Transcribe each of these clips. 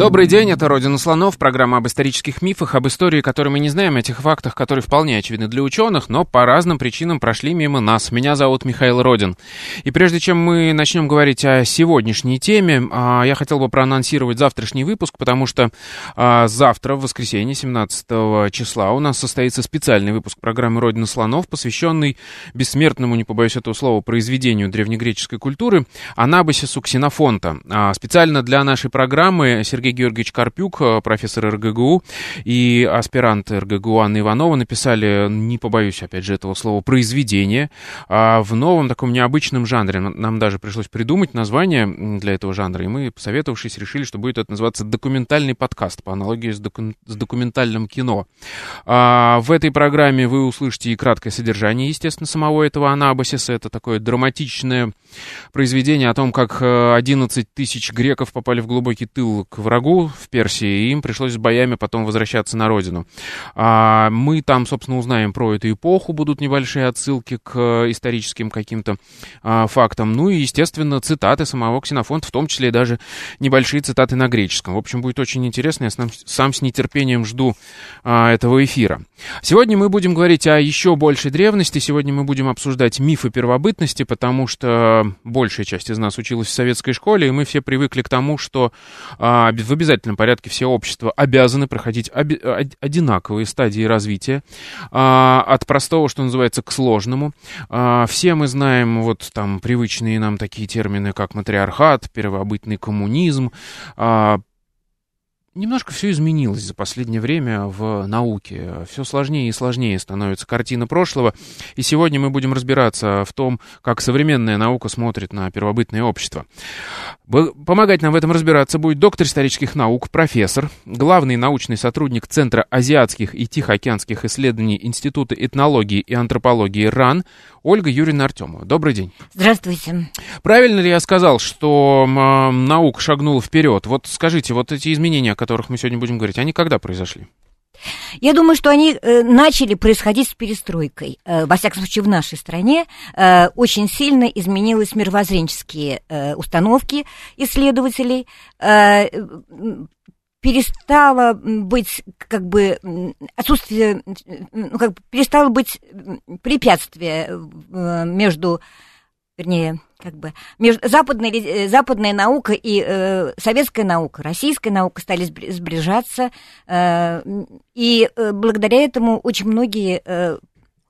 Добрый день, это «Родина слонов», программа об исторических мифах, об истории, которые мы не знаем, о тех фактах, которые вполне очевидны для ученых, но по разным причинам прошли мимо нас. Меня зовут Михаил Родин. И прежде чем мы начнем говорить о сегодняшней теме, а, я хотел бы проанонсировать завтрашний выпуск, потому что а, завтра, в воскресенье, 17 числа, у нас состоится специальный выпуск программы «Родина слонов», посвященный бессмертному, не побоюсь этого слова, произведению древнегреческой культуры Анабасису Ксенофонта. А, специально для нашей программы Сергей Сергей Георгиевич Карпюк, э, профессор РГГУ, и аспирант РГГУ Анна Иванова написали, не побоюсь, опять же, этого слова, произведение а в новом таком необычном жанре. Нам даже пришлось придумать название для этого жанра, и мы, посоветовавшись, решили, что будет это называться документальный подкаст, по аналогии с, доку- с документальным кино. А в этой программе вы услышите и краткое содержание, естественно, самого этого Анабасиса. Это такое драматичное произведение о том, как 11 э, тысяч греков попали в глубокий тыл к врагу врагу в Персии, и им пришлось с боями потом возвращаться на родину. А мы там, собственно, узнаем про эту эпоху, будут небольшие отсылки к историческим каким-то а, фактам. Ну и, естественно, цитаты самого Ксенофонта, в том числе даже небольшие цитаты на греческом. В общем, будет очень интересно, я сам, сам с нетерпением жду а, этого эфира. Сегодня мы будем говорить о еще большей древности, сегодня мы будем обсуждать мифы первобытности, потому что большая часть из нас училась в советской школе, и мы все привыкли к тому, что а, в обязательном порядке все общества обязаны проходить оби- одинаковые стадии развития, а, от простого, что называется, к сложному. А, все мы знаем вот там привычные нам такие термины, как матриархат, первобытный коммунизм, а, Немножко все изменилось за последнее время в науке. Все сложнее и сложнее становится картина прошлого. И сегодня мы будем разбираться в том, как современная наука смотрит на первобытное общество. Помогать нам в этом разбираться будет доктор исторических наук, профессор, главный научный сотрудник Центра азиатских и тихоокеанских исследований Института этнологии и антропологии РАН Ольга Юрьевна Артемова. Добрый день. Здравствуйте. Правильно ли я сказал, что наука шагнула вперед? Вот скажите, вот эти изменения, которых мы сегодня будем говорить, они когда произошли? Я думаю, что они э, начали происходить с перестройкой. Э, во всяком случае, в нашей стране э, очень сильно изменились мировоззренческие э, установки исследователей. Э, перестало быть как бы отсутствие, ну, как бы перестало быть препятствие э, между, вернее, как бы между западная, э, западная наука и э, советская наука, российская наука стали сближаться, э, и э, благодаря этому очень многие э,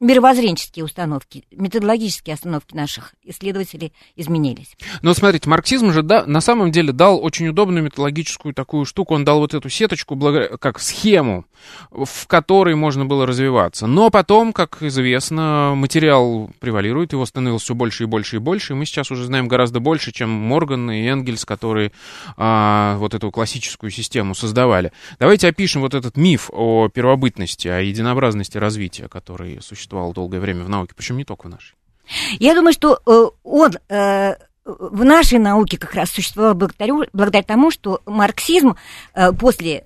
мировоззренческие установки, методологические установки наших исследователей изменились. Но смотрите, марксизм же да, на самом деле дал очень удобную методологическую такую штуку. Он дал вот эту сеточку, как схему, в которой можно было развиваться. Но потом, как известно, материал превалирует, его становилось все больше и больше и больше. И мы сейчас уже знаем гораздо больше, чем Морган и Энгельс, которые а, вот эту классическую систему создавали. Давайте опишем вот этот миф о первобытности, о единообразности развития, который существует существовал долгое время в науке, причем не только в нашей. Я думаю, что э, он э, в нашей науке как раз существовал благодаря, благодаря тому, что марксизм э, после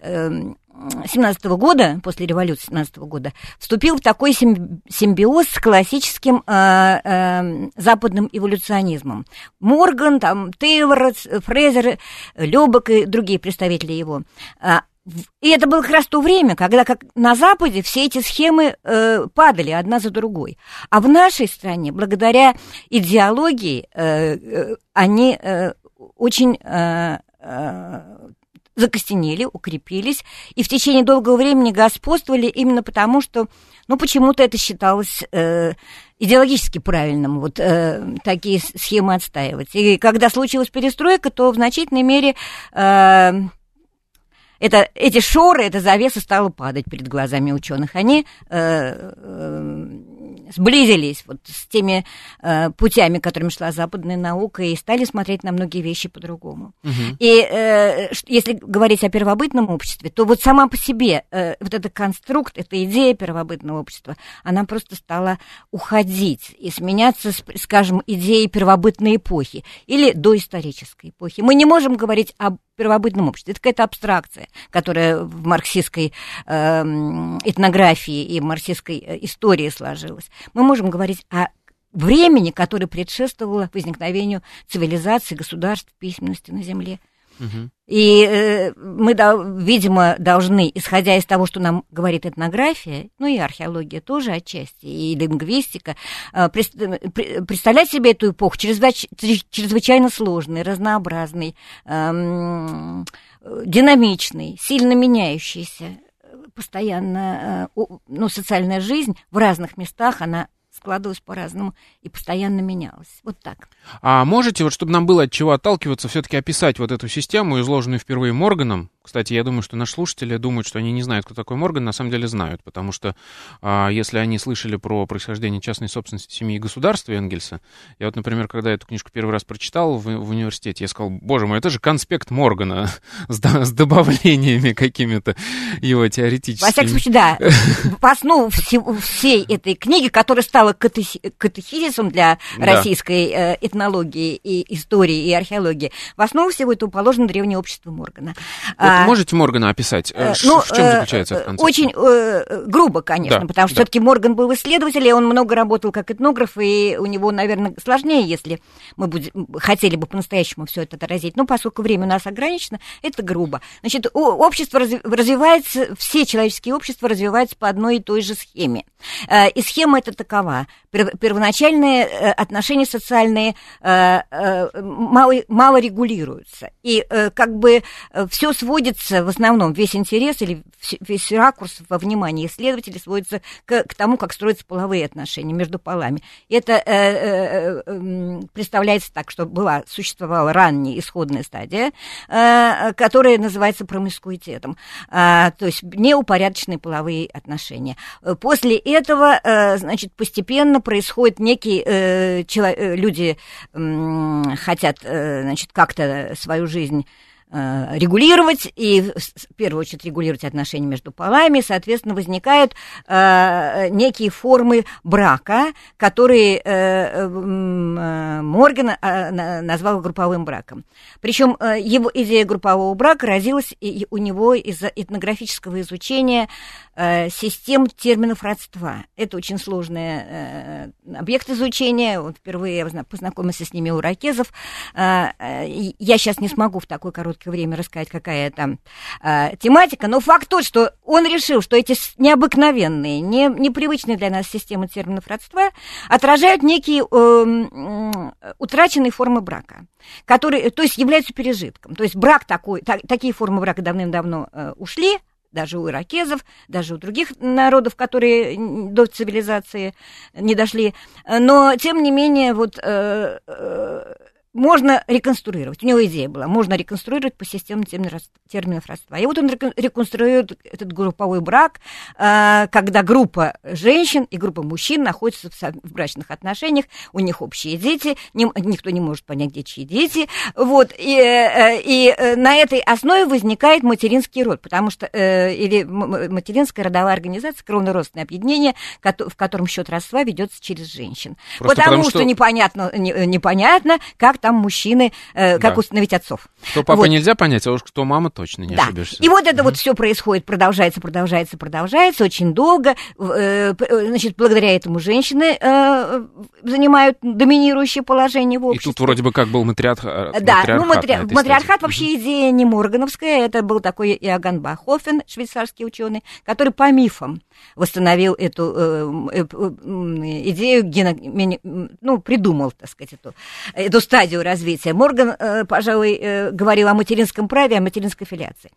17 -го года, после революции 17 -го года, вступил в такой симбиоз с классическим э, э, западным эволюционизмом. Морган, там, Тейлор, Фрезер, Лёбок и другие представители его и это было как раз то время, когда как на Западе все эти схемы э, падали одна за другой. А в нашей стране, благодаря идеологии, э, э, они э, очень э, э, закостенели, укрепились, и в течение долгого времени господствовали именно потому, что, ну, почему-то это считалось э, идеологически правильным, вот э, такие схемы отстаивать. И когда случилась перестройка, то в значительной мере... Э, это, эти шоры, эта завеса стала падать перед глазами ученых. Они э, э, сблизились вот с теми э, путями, которыми шла западная наука, и стали смотреть на многие вещи по-другому. Угу. И э, если говорить о первобытном обществе, то вот сама по себе э, вот этот конструкт, эта идея первобытного общества, она просто стала уходить и сменяться, скажем, идеей первобытной эпохи или доисторической эпохи. Мы не можем говорить об первобытном обществе. Это какая-то абстракция, которая в марксистской э, этнографии и марксистской э, истории сложилась. Мы можем говорить о времени, которое предшествовало возникновению цивилизации, государств, письменности на Земле. И э, мы, да, видимо, должны, исходя из того, что нам говорит этнография, ну и археология тоже отчасти, и лингвистика, э, представлять себе эту эпоху чрезвыч, чрезвычайно сложной, разнообразной, э, динамичной, сильно меняющейся постоянно, э, ну, социальная жизнь в разных местах, она складывалась по-разному и постоянно менялась. Вот так. А можете, вот чтобы нам было от чего отталкиваться, все-таки описать вот эту систему, изложенную впервые Морганом, кстати, я думаю, что наши слушатели думают, что они не знают, кто такой Морган, на самом деле знают, потому что а, если они слышали про происхождение частной собственности семьи и государства Энгельса, я вот, например, когда эту книжку первый раз прочитал в, в университете, я сказал, боже мой, это же конспект Моргана с, с добавлениями какими-то его теоретическими. Во всяком случае, да. В основу всей этой книги, которая стала катехизисом для российской э, этнологии и истории и археологии, в основу всего этого положено древнее общество Моргана. Можете Моргана описать? Э, ну, в чем заключается эта концепция? Очень э, грубо, конечно, да, потому что да. все-таки Морган был исследователь, и он много работал как этнограф, и у него, наверное, сложнее, если мы будем, хотели бы по-настоящему все это отразить. Но поскольку время у нас ограничено, это грубо. Значит, общество развивается, все человеческие общества развиваются по одной и той же схеме. Э, и схема это такова. Первоначальные отношения социальные мало, мало регулируются. И как бы все сводится в основном, весь интерес или весь ракурс во внимании исследователей сводится к, к тому, как строятся половые отношения между полами. Это э, э, э, представляется так, что была, существовала ранняя исходная стадия, э, которая называется промискуитетом, э, то есть неупорядоченные половые отношения. После этого, э, значит, постепенно происходит некий, э, чело, э, люди э, хотят, э, значит, как-то свою жизнь регулировать, и в первую очередь регулировать отношения между полами, соответственно, возникают э, некие формы брака, которые э, э, Морган э, назвал групповым браком. Причем э, его идея группового брака родилась и у него из-за этнографического изучения э, систем терминов родства. Это очень сложный э, объект изучения. Вот впервые я познакомился с ними у ракезов. Э, э, я сейчас не смогу в такой короткий короткое время рассказать, какая там э, тематика, но факт тот, что он решил, что эти необыкновенные, не, непривычные для нас системы терминов родства отражают некие э, утраченные формы брака, которые, то есть являются пережитком. То есть брак такой, так, такие формы брака давным-давно э, ушли, даже у иракезов, даже у других народов, которые до цивилизации не дошли. Но, тем не менее, вот э, э, можно реконструировать. У него идея была, можно реконструировать по системе терминов родства. И вот он реконструирует этот групповой брак, а, когда группа женщин и группа мужчин находятся в брачных отношениях, у них общие дети, никто не может понять, где чьи дети. Вот, и, э, и э, на этой основе возникает материнский род, потому что, э, или материнская родовая организация, кровно-родственное объединение, в котором счет родства ведется через женщин. Просто потому, потому что, что непонятно, непонятно, как там мужчины, э, как да. установить отцов. Что папа вот. нельзя понять, а уж кто мама точно не да. ошибешься. И вот это угу. вот все происходит, продолжается, продолжается, продолжается очень долго. Э, э, значит, благодаря этому женщины э, занимают доминирующее положение в обществе. И тут вроде бы как был э, да, матриархат. Ну, матри... матриархат вообще идея не Моргановская, это был такой Иоганн Бахофен, швейцарский ученый, который по мифам восстановил эту э, э, идею, гено, ну, придумал, так сказать, эту, эту стадию развития. Морган, э, пожалуй, э, говорил о материнском праве, о материнской филиации.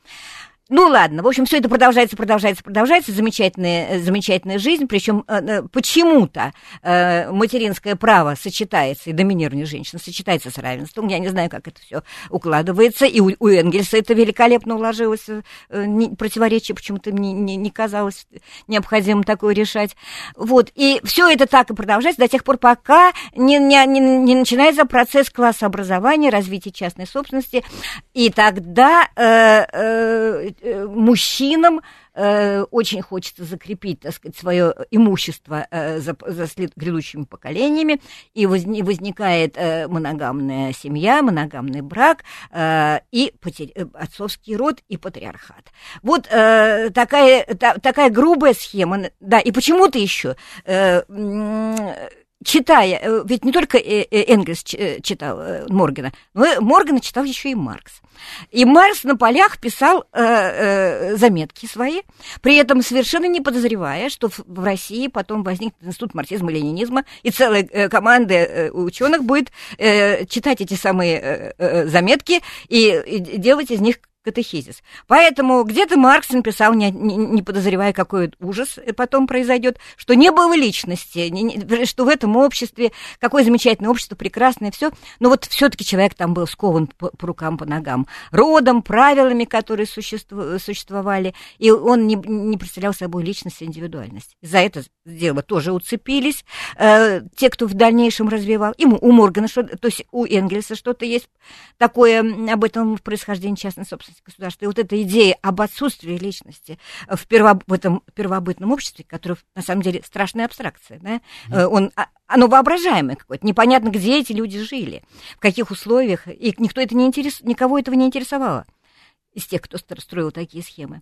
Ну ладно, в общем, все это продолжается, продолжается, продолжается, замечательная, э, замечательная жизнь, причем э, э, почему-то материнское право сочетается, и доминирование женщины сочетается с равенством, я не знаю, как это все укладывается, и у, у Энгельса это великолепно уложилось, не, противоречие почему-то не, не, не казалось необходимым такое решать, вот, и все это так и продолжается до тех пор, пока не, не, не, не начинается процесс классообразования, развития частной собственности, и тогда Э, мужчинам э, очень хочется закрепить, так сказать, свое имущество э, за, за след, грядущими поколениями, и возник, возникает э, моногамная семья, моногамный брак э, и потер... Э, отцовский род и патриархат. Вот э, такая, та, такая грубая схема, да, и почему-то еще э, читая, э, ведь не только э, э, Энгельс читал Моргана, но Моргана читал еще и Маркс. И Маркс на полях писал э, э, заметки свои, при этом совершенно не подозревая, что в России потом возникнет институт марксизма и ленинизма, и целая э, команда э, ученых будет э, читать эти самые э, э, заметки и, и делать из них катехизис. Поэтому где-то Маркс написал, не, не, не подозревая, какой ужас потом произойдет, что не было личности, не, что в этом обществе, какое замечательное общество, прекрасное все, но вот все-таки человек там был скован по, по рукам, по ногам, родом, правилами, которые существу, существовали, и он не, не представлял собой личность и индивидуальность. За это дело тоже уцепились э, те, кто в дальнейшем развивал. И у Моргана, что, то есть у Энгельса что-то есть такое об этом происхождении частной собственности власть государства. И вот эта идея об отсутствии личности в, перво, в этом первобытном обществе, которое на самом деле страшная абстракция, да, mm-hmm. он, а, оно воображаемое какое-то, непонятно, где эти люди жили, в каких условиях, и никто это не интерес, никого этого не интересовало из тех, кто строил такие схемы.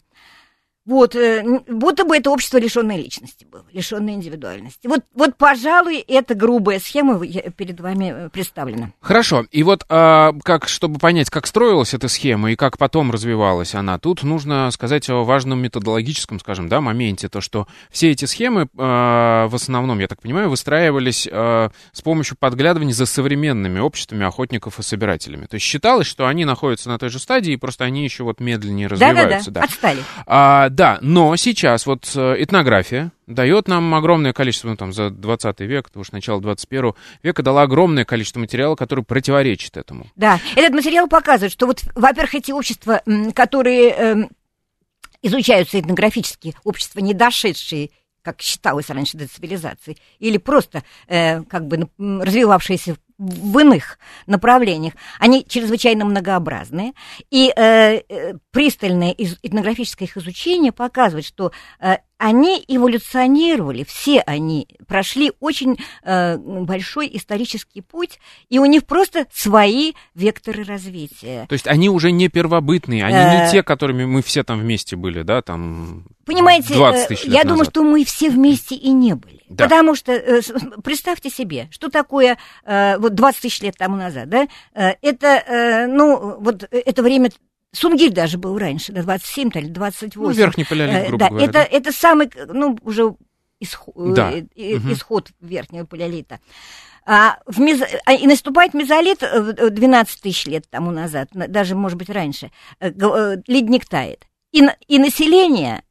Вот, э, будто бы это общество лишенной личности было, лишенной индивидуальности. Вот, вот, пожалуй, эта грубая схема перед вами э, представлена. Хорошо. И вот, а, как, чтобы понять, как строилась эта схема и как потом развивалась она, тут нужно сказать о важном методологическом, скажем, да, моменте, то, что все эти схемы а, в основном, я так понимаю, выстраивались а, с помощью подглядывания за современными обществами охотников и собирателями. То есть считалось, что они находятся на той же стадии, просто они еще вот медленнее развиваются. Да-да-да, отстали. А, да, но сейчас вот э, этнография дает нам огромное количество, ну там за 20 век, уж начало 21 века дала огромное количество материала, который противоречит этому. Да, этот материал показывает, что вот, во-первых, эти общества, которые э, изучаются этнографически, общества, не дошедшие как считалось раньше до цивилизации, или просто э, как бы развивавшиеся в иных направлениях, они чрезвычайно многообразные, и э, э пристальное этнографическое их изучение показывает, что э, они эволюционировали, все они прошли очень э, большой исторический путь, и у них просто свои векторы развития. То есть они уже не первобытные, они э... не те, которыми мы все там вместе были, да, там Понимаете, 20 э, тысяч лет я назад. думаю, что мы все вместе и не были. Да. Потому что, э, представьте себе, что такое э, вот 20 тысяч лет тому назад, да, это, ну, вот это время Сунгиль даже был раньше, да, 27 или 28. Ну, верхний палеолит, грубо да, говоря. Это, да. это самый, ну, уже исход, да. исход угу. верхнего палеолита. А, в мезо... а, и наступает мезолит 12 тысяч лет тому назад, даже, может быть, раньше. Ледник тает. И, и население,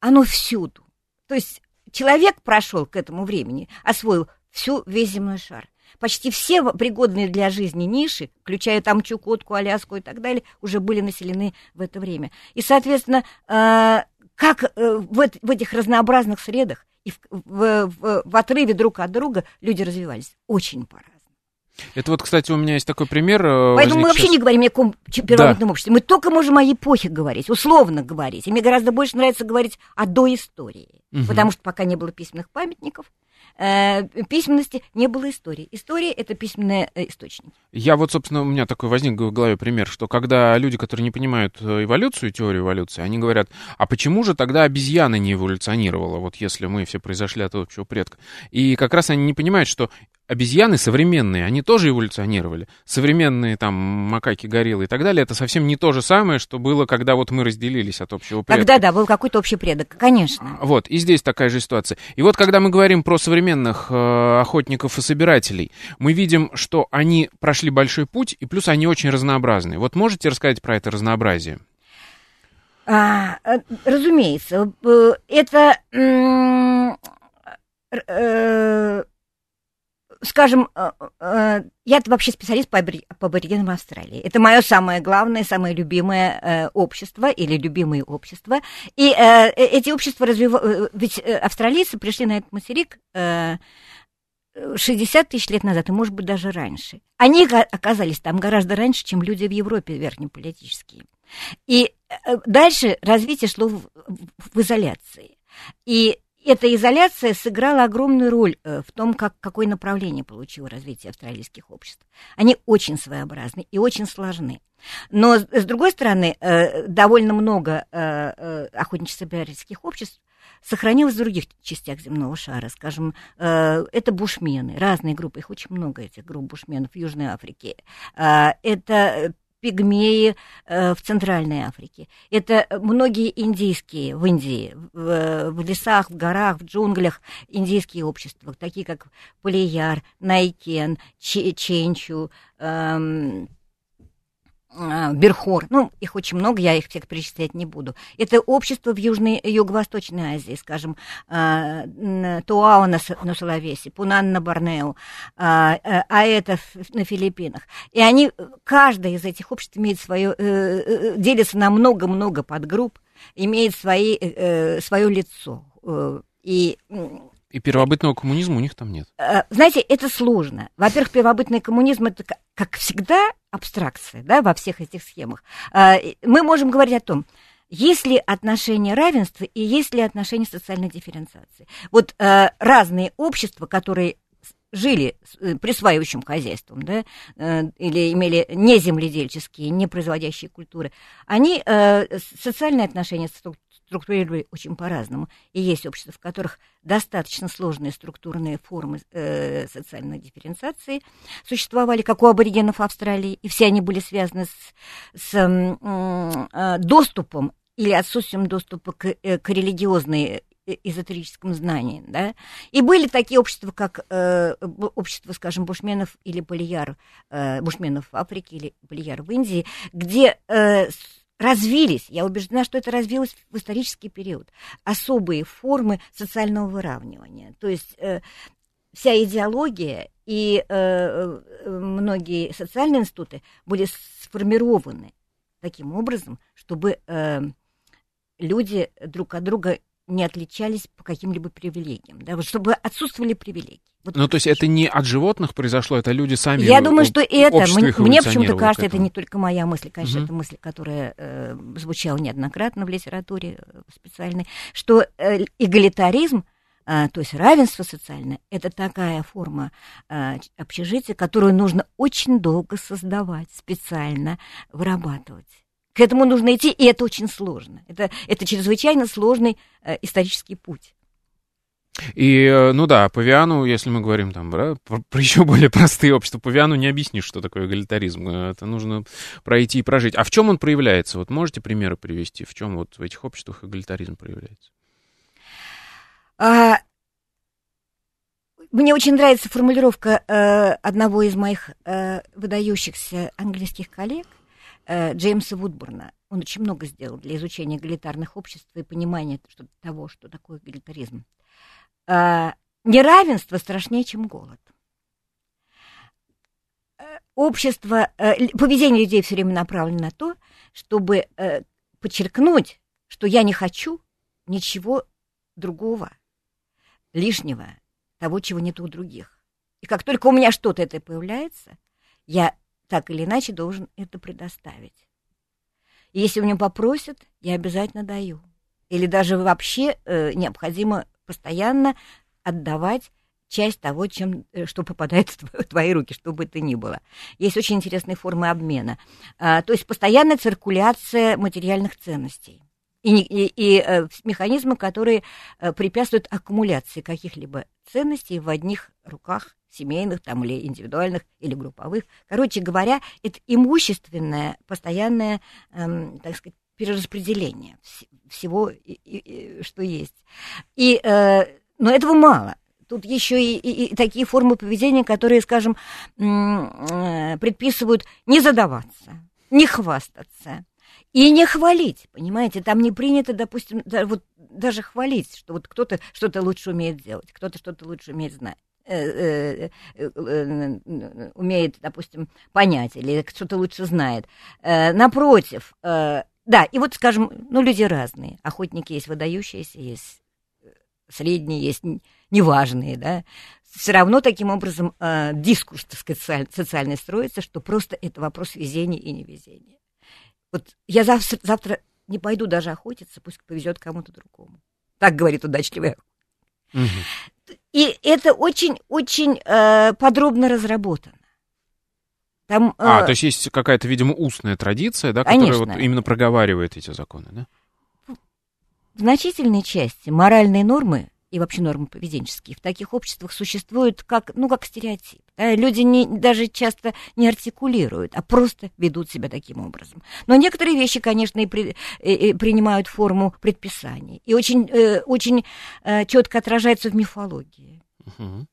оно всюду. То есть человек прошел к этому времени, освоил всю, весь земной шар. Почти все пригодные для жизни ниши, включая там Чукотку, Аляску и так далее, уже были населены в это время. И, соответственно, э, как э, в, этих разнообразных средах и в, в, в, в отрыве друг от друга люди развивались очень по-разному. Это вот, кстати, у меня есть такой пример. Э, Поэтому мы вообще сейчас... не говорим о каком первобытном да. обществе. Мы только можем о эпохе говорить, условно говорить. И мне гораздо больше нравится говорить о доистории. Угу. Потому что пока не было письменных памятников, письменности не было истории. История — это письменные э, источники. Я вот, собственно, у меня такой возник в голове пример, что когда люди, которые не понимают э, эволюцию, теорию эволюции, они говорят, а почему же тогда обезьяна не эволюционировала, вот если мы все произошли от общего предка? И как раз они не понимают, что обезьяны современные, они тоже эволюционировали. Современные там макаки, гориллы и так далее, это совсем не то же самое, что было, когда вот мы разделились от общего предка. Тогда, да, был какой-то общий предок, конечно. Вот, и здесь такая же ситуация. И вот, когда мы говорим про современных э, охотников и собирателей, мы видим, что они прошли большой путь, и плюс они очень разнообразные. Вот можете рассказать про это разнообразие? А, э, разумеется, э, это, э, скажем, я вообще специалист по, по аборигенам Австралии. Это мое самое главное, самое любимое общество или любимые общества. И эти общества развивают... Ведь австралийцы пришли на этот материк 60 тысяч лет назад, и, может быть, даже раньше. Они оказались там гораздо раньше, чем люди в Европе верхнеполитические. И э, дальше развитие шло в изоляции. И эта изоляция сыграла огромную роль э, в том, как, какое направление получило развитие австралийских обществ. Они очень своеобразны и очень сложны. Но, с другой стороны, э, довольно много охотничьих обществ сохранилось в других частях земного шара. Скажем, это бушмены, разные группы, их очень много, этих групп бушменов в Южной Африке. Это пигмеи э, в Центральной Африке. Это многие индийские в Индии, в, в лесах, в горах, в джунглях индийские общества, такие как Палияр, Найкен, Ченчу, эм, Берхор, ну, их очень много, я их всех перечислять не буду. Это общество в Южной, Юго-Восточной Азии, скажем, а, Туао на, на Сулавесе, Пунан на Борнео, а, а это на Филиппинах. И они, каждое из этих обществ имеет свое, э, э, делится на много-много подгрупп, имеет свои, э, свое лицо. И и первобытного коммунизма у них там нет. Знаете, это сложно. Во-первых, первобытный коммунизм это, как всегда, абстракция да, во всех этих схемах. А, мы можем говорить о том, есть ли отношение равенства и есть ли отношение социальной дифференциации. Вот э, разные общества, которые жили э, присваивающим хозяйством, да, э, или имели не земледельческие, не производящие культуры, они э, социальные отношения структурировали очень по-разному. И есть общества, в которых достаточно сложные структурные формы э, социальной дифференциации существовали, как у аборигенов Австралии, и все они были связаны с, с э, доступом или отсутствием доступа к, э, к религиозной э, эзотерическом знании, да, и были такие общества, как э, общество, скажем, бушменов или полияр, э, бушменов в Африке или полияр в Индии, где э, развились, я убеждена, что это развилось в исторический период, особые формы социального выравнивания. То есть э, вся идеология и э, э, многие социальные институты были сформированы таким образом, чтобы э, люди друг от друга не отличались по каким-либо привилегиям, да, вот чтобы отсутствовали привилегии. Вот ну, то есть это не от животных произошло, это люди сами. Я думаю, что это. Мне, мне почему-то кажется, это не только моя мысль, конечно, угу. это мысль, которая э, звучала неоднократно в литературе э, специальной, что э, эгалитаризм, э, то есть равенство социальное, это такая форма э, общежития, которую нужно очень долго создавать, специально вырабатывать. К этому нужно идти, и это очень сложно. Это, это чрезвычайно сложный э, исторический путь. И, э, ну да, павиану, если мы говорим там про, про еще более простые общества, павиану не объяснишь, что такое эгалитаризм. Это нужно пройти и прожить. А в чем он проявляется? Вот можете примеры привести? В чем вот в этих обществах эгалитаризм проявляется? А, мне очень нравится формулировка э, одного из моих э, выдающихся английских коллег, э, Джеймса Вудбурна. Он очень много сделал для изучения эгалитарных обществ и понимания что, того, что такое эгалитаризм. Э, неравенство страшнее, чем голод. Э, общество, э, поведение людей все время направлено на то, чтобы подчеркнуть, что я не хочу ничего другого, лишнего, того, чего нет у других. И как только у меня что-то это появляется, я так или иначе должен это предоставить. Если у меня попросят, я обязательно даю. Или даже вообще э, необходимо постоянно отдавать часть того, чем, э, что попадает в твои руки, что бы это ни было. Есть очень интересные формы обмена. А, то есть постоянная циркуляция материальных ценностей. И, и, и э, механизмы, которые э, препятствуют аккумуляции каких-либо ценностей в одних руках семейных там, или индивидуальных, или групповых. Короче говоря, это имущественное, постоянное, эм, так сказать, перераспределение всего, что есть. И, э, но этого мало. Тут еще и, и, и такие формы поведения, которые, скажем, э, предписывают не задаваться, не хвастаться. И не хвалить, понимаете, там не принято, допустим, да, вот даже хвалить, что вот кто-то что-то лучше умеет делать, кто-то что-то лучше умеет знать умеет, допустим, понять или что-то лучше знает. Напротив, да, и вот, скажем, ну, люди разные. Охотники есть выдающиеся, есть средние, есть неважные, да. Все равно таким образом э, дискурс, социальный строится, что просто это вопрос везения и невезения. Вот я завтра, завтра не пойду даже охотиться, пусть повезет кому-то другому. Так говорит удачливый угу. И это очень-очень э, подробно разработано. Там, а, э... то есть есть какая-то, видимо, устная традиция, да, которая вот именно проговаривает эти законы, да? В значительной части моральные нормы и вообще нормы поведенческие в таких обществах существуют как, ну, как стереотип. Да? Люди не, даже часто не артикулируют, а просто ведут себя таким образом. Но некоторые вещи, конечно, и, при, и, и принимают форму предписаний и очень, э, очень э, четко отражаются в мифологии. Угу.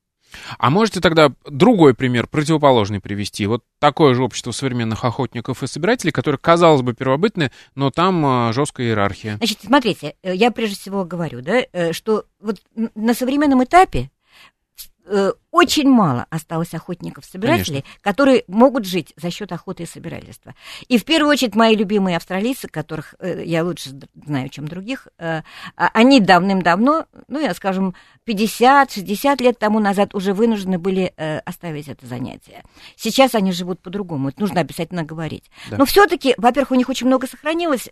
А можете тогда другой пример, противоположный привести? Вот такое же общество современных охотников и собирателей, которое, казалось бы, первобытное, но там э, жесткая иерархия. Значит, смотрите, э, я прежде всего говорю, да, э, что вот на современном этапе Э, очень мало осталось охотников-собирателей, которые могут жить за счет охоты и собирательства. И в первую очередь мои любимые австралийцы, которых э, я лучше знаю, чем других, э, а, они давным-давно, ну, я скажем, 50-60 лет тому назад уже вынуждены были оставить это занятие. Сейчас они живут по-другому, это нужно обязательно говорить. Да. Но все-таки, во-первых, у них очень много сохранилось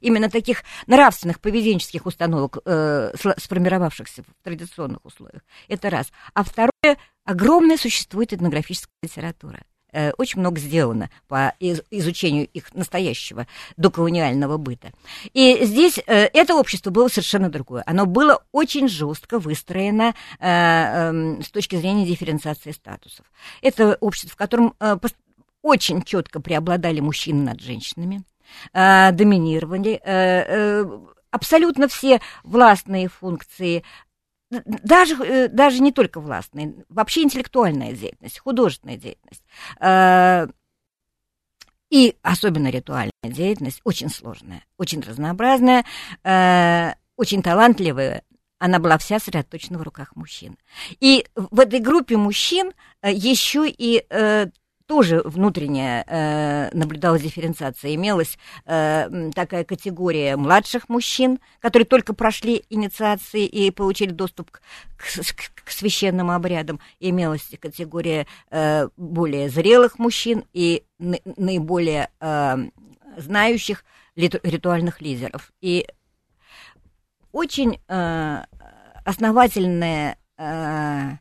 именно таких нравственных поведенческих установок, сформировавшихся в традиционных условиях. Это раз. А второе, огромная существует этнографическая литература. Э, очень много сделано по изучению их настоящего доколониального быта. И здесь э, это общество было совершенно другое. Оно было очень жестко выстроено э, эм, с точки зрения дифференциации статусов. Это общество, в котором очень четко преобладали мужчины над женщинами, доминировали абсолютно все властные функции даже, э, даже не только властная, вообще интеллектуальная деятельность, художественная деятельность. Э, и особенно ритуальная деятельность очень сложная, очень разнообразная, э, очень талантливая. Она была вся сосредоточена в руках мужчин. И в этой группе мужчин еще и тоже внутренняя э, наблюдалась дифференциация. Имелась э, такая категория младших мужчин, которые только прошли инициации и получили доступ к, к, к священным обрядам. Имелась категория э, более зрелых мужчин и наиболее э, знающих ритуальных лидеров. И очень э, основательная э,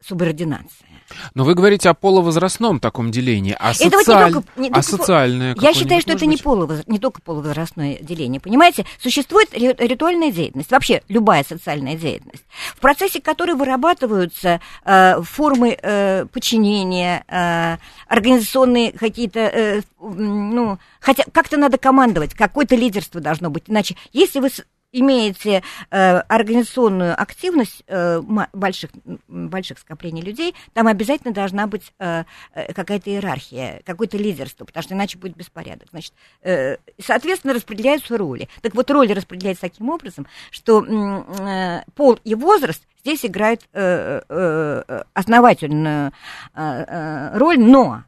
субординация. Но вы говорите о полувозрастном таком делении, а, социаль... вот не только, не а социальное Я считаю, что это не, полувоз... не только полувозрастное деление. Понимаете, существует ритуальная деятельность, вообще любая социальная деятельность, в процессе которой вырабатываются э, формы э, подчинения, э, организационные какие-то, э, ну, хотя как-то надо командовать, какое-то лидерство должно быть. Иначе, если вы имеете э, организационную активность э, больших, больших скоплений людей, там обязательно должна быть э, э, какая-то иерархия, какое-то лидерство, потому что иначе будет беспорядок. Значит, э, соответственно, распределяются роли. Так вот, роли распределяются таким образом, что э, пол и возраст здесь играют э, э, основательную э, э, роль, но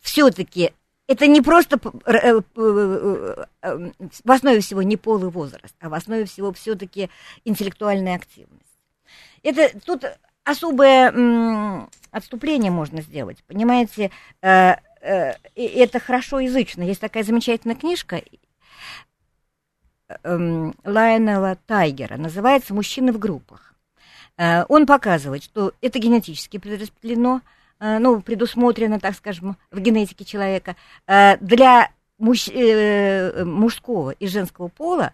все-таки это не просто э, э, э, в основе всего не пол и возраст, а в основе всего все-таки интеллектуальная активность. Это тут особое отступление можно сделать, понимаете? Это хорошо язычно. Есть такая замечательная книжка эм, Лайонела Тайгера, называется «Мужчины в группах». Он показывает, что это генетически предраспределено, Э, ну, предусмотрено, так скажем, в генетике человека, э, для муж, э, мужского и женского пола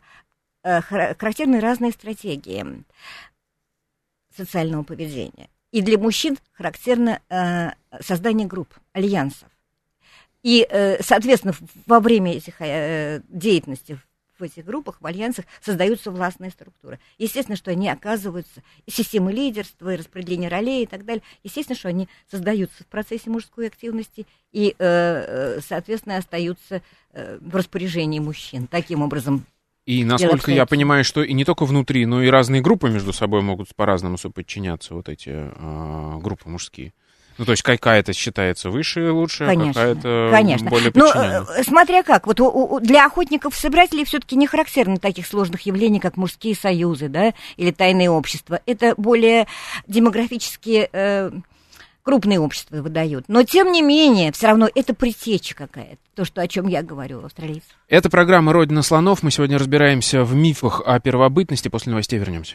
характерны разные стратегии социального поведения. И для мужчин характерно создание групп, альянсов. И, соответственно, во время этих деятельности в этих группах, в альянсах создаются властные структуры. Естественно, что они оказываются, системы лидерства, и распределения ролей и так далее, естественно, что они создаются в процессе мужской активности и, э, соответственно, остаются в распоряжении мужчин. Таким образом, и насколько я понимаю, что и не только внутри, но и разные группы между собой могут по-разному подчиняться, вот эти э, группы мужские. Ну, то есть какая-то считается выше, лучше, конечно, какая-то конечно. более ну, подчиненная. Но, смотря как, вот у, у, для охотников-собирателей все-таки не характерно таких сложных явлений, как мужские союзы, да, или тайные общества. Это более демографические э, крупные общества выдают. Но, тем не менее, все равно это притеча какая-то, то, что, о чем я говорю, австралийцев. Это программа «Родина слонов». Мы сегодня разбираемся в мифах о первобытности. После новостей вернемся.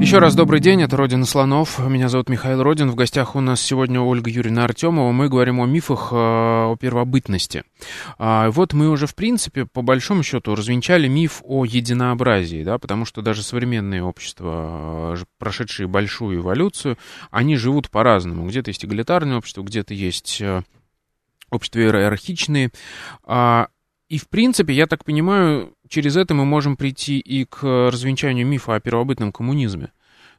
Еще раз добрый день, это «Родина слонов». Меня зовут Михаил Родин. В гостях у нас сегодня Ольга Юрьевна Артемова. Мы говорим о мифах э, о первобытности. А, вот мы уже, в принципе, по большому счету развенчали миф о единообразии, да, потому что даже современные общества, э, прошедшие большую эволюцию, они живут по-разному. Где-то есть эгалитарное общество, где-то есть э, общества иерархичные. А, и, в принципе, я так понимаю, через это мы можем прийти и к развенчанию мифа о первобытном коммунизме.